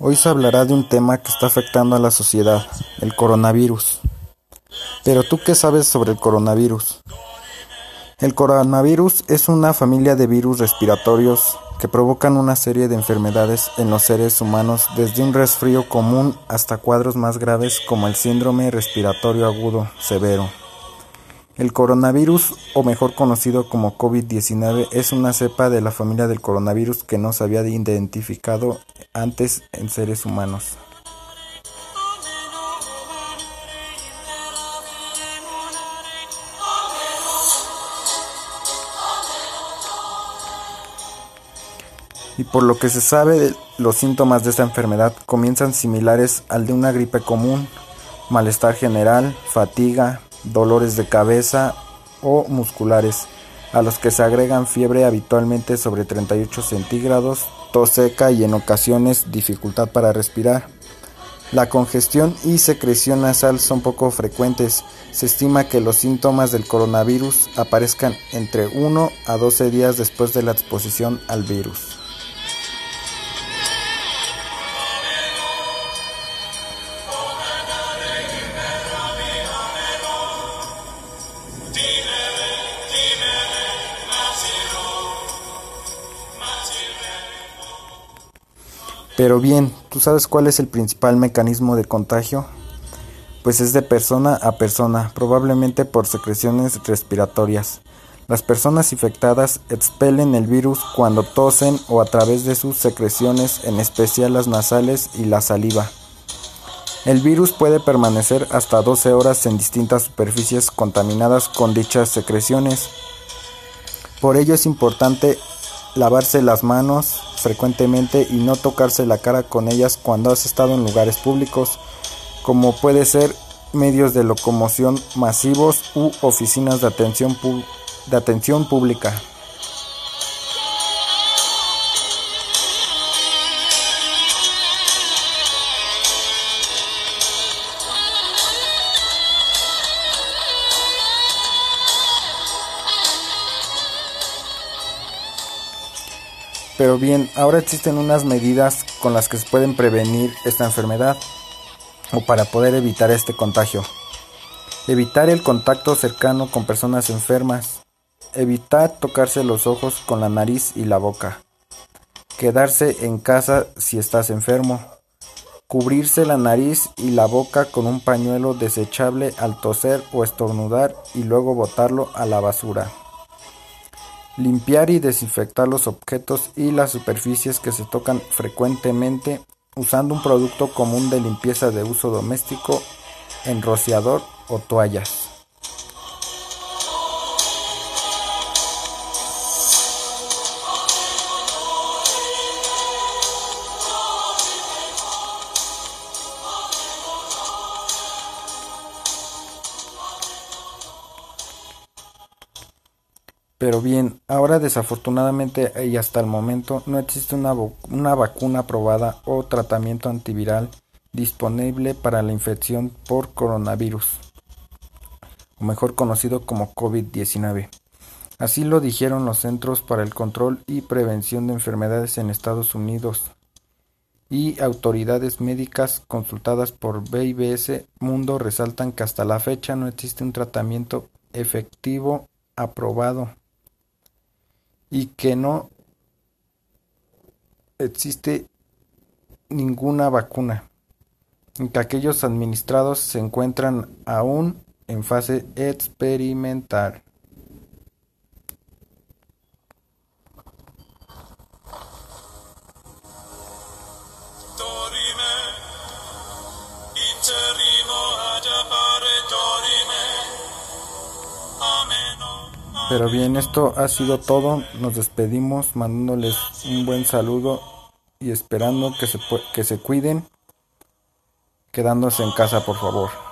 Hoy se hablará de un tema que está afectando a la sociedad, el coronavirus. Pero tú qué sabes sobre el coronavirus? El coronavirus es una familia de virus respiratorios que provocan una serie de enfermedades en los seres humanos desde un resfrío común hasta cuadros más graves como el síndrome respiratorio agudo severo. El coronavirus, o mejor conocido como COVID-19, es una cepa de la familia del coronavirus que no se había identificado antes en seres humanos. y por lo que se sabe los síntomas de esta enfermedad comienzan similares al de una gripe común, malestar general, fatiga, dolores de cabeza o musculares, a los que se agregan fiebre habitualmente sobre 38 centígrados, tos seca y en ocasiones dificultad para respirar. La congestión y secreción nasal son poco frecuentes. Se estima que los síntomas del coronavirus aparezcan entre 1 a 12 días después de la exposición al virus. Pero bien, ¿tú sabes cuál es el principal mecanismo de contagio? Pues es de persona a persona, probablemente por secreciones respiratorias. Las personas infectadas expelen el virus cuando tosen o a través de sus secreciones, en especial las nasales y la saliva. El virus puede permanecer hasta 12 horas en distintas superficies contaminadas con dichas secreciones. Por ello es importante lavarse las manos frecuentemente y no tocarse la cara con ellas cuando has estado en lugares públicos, como puede ser medios de locomoción masivos u oficinas de atención, de atención pública. Pero bien, ahora existen unas medidas con las que se pueden prevenir esta enfermedad o para poder evitar este contagio. Evitar el contacto cercano con personas enfermas. Evitar tocarse los ojos con la nariz y la boca. Quedarse en casa si estás enfermo. Cubrirse la nariz y la boca con un pañuelo desechable al toser o estornudar y luego botarlo a la basura. Limpiar y desinfectar los objetos y las superficies que se tocan frecuentemente usando un producto común de limpieza de uso doméstico, enrociador o toallas. Pero bien, ahora desafortunadamente y hasta el momento no existe una, una vacuna aprobada o tratamiento antiviral disponible para la infección por coronavirus, o mejor conocido como COVID-19. Así lo dijeron los Centros para el Control y Prevención de Enfermedades en Estados Unidos y autoridades médicas consultadas por BIBS Mundo resaltan que hasta la fecha no existe un tratamiento efectivo aprobado y que no existe ninguna vacuna, y que aquellos administrados se encuentran aún en fase experimental. Pero bien, esto ha sido todo. Nos despedimos mandándoles un buen saludo y esperando que se, que se cuiden, quedándose en casa, por favor.